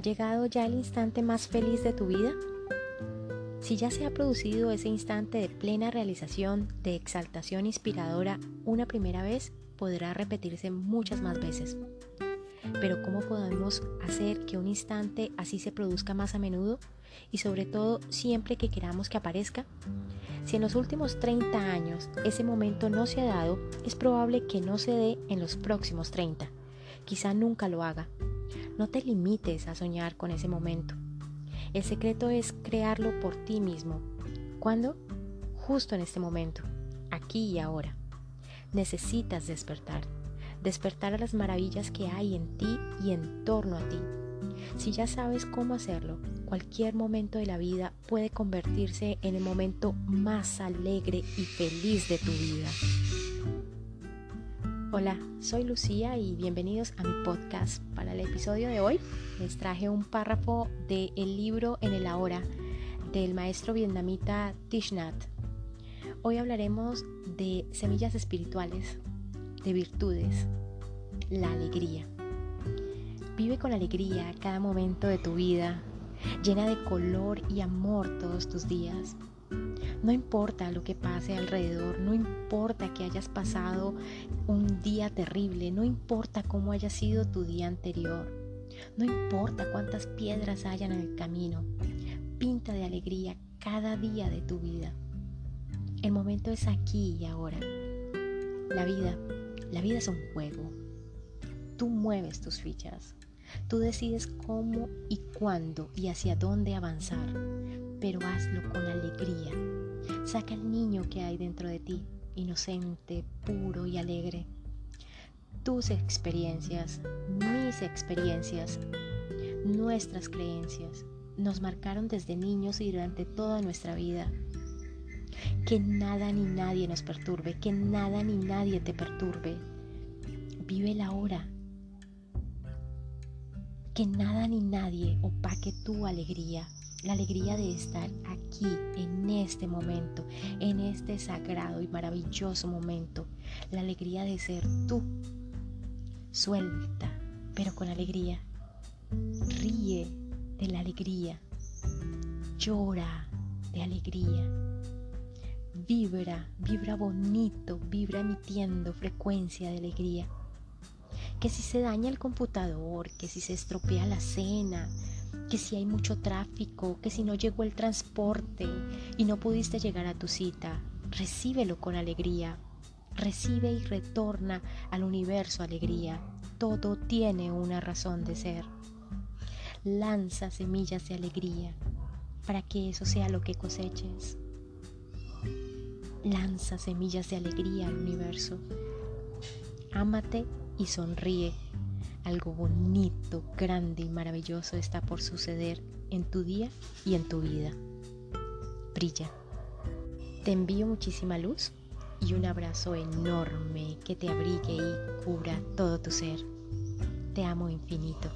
llegado ya el instante más feliz de tu vida? Si ya se ha producido ese instante de plena realización, de exaltación inspiradora una primera vez, podrá repetirse muchas más veces. Pero ¿cómo podemos hacer que un instante así se produzca más a menudo y sobre todo siempre que queramos que aparezca? Si en los últimos 30 años ese momento no se ha dado, es probable que no se dé en los próximos 30. Quizá nunca lo haga. No te limites a soñar con ese momento. El secreto es crearlo por ti mismo. ¿Cuándo? Justo en este momento, aquí y ahora. Necesitas despertar despertar a las maravillas que hay en ti y en torno a ti. Si ya sabes cómo hacerlo, cualquier momento de la vida puede convertirse en el momento más alegre y feliz de tu vida. Hola, soy Lucía y bienvenidos a mi podcast. Para el episodio de hoy les traje un párrafo del libro En el Ahora del maestro vietnamita Thich Nhat. Hoy hablaremos de semillas espirituales, de virtudes, la alegría. Vive con alegría cada momento de tu vida, llena de color y amor todos tus días. No importa lo que pase alrededor, no importa que hayas pasado un día terrible, no importa cómo haya sido tu día anterior, no importa cuántas piedras hayan en el camino, pinta de alegría cada día de tu vida. El momento es aquí y ahora. La vida la vida es un juego. Tú mueves tus fichas. Tú decides cómo y cuándo y hacia dónde avanzar, pero hazlo con alegría. Saca el niño que hay dentro de ti, inocente, puro y alegre. Tus experiencias, mis experiencias, nuestras creencias nos marcaron desde niños y durante toda nuestra vida que nada ni nadie nos perturbe, que nada ni nadie te perturbe. Vive la hora. Que nada ni nadie opaque tu alegría, la alegría de estar aquí, en este momento, en este sagrado y maravilloso momento, la alegría de ser tú. Suelta, pero con alegría. Ríe de la alegría. Llora de alegría vibra, vibra bonito, vibra emitiendo frecuencia de alegría. Que si se daña el computador, que si se estropea la cena, que si hay mucho tráfico, que si no llegó el transporte y no pudiste llegar a tu cita, recíbelo con alegría. Recibe y retorna al universo alegría. Todo tiene una razón de ser. Lanza semillas de alegría para que eso sea lo que coseches. Lanza semillas de alegría al universo. Ámate y sonríe. Algo bonito, grande y maravilloso está por suceder en tu día y en tu vida. Brilla. Te envío muchísima luz y un abrazo enorme que te abrigue y cubra todo tu ser. Te amo infinito.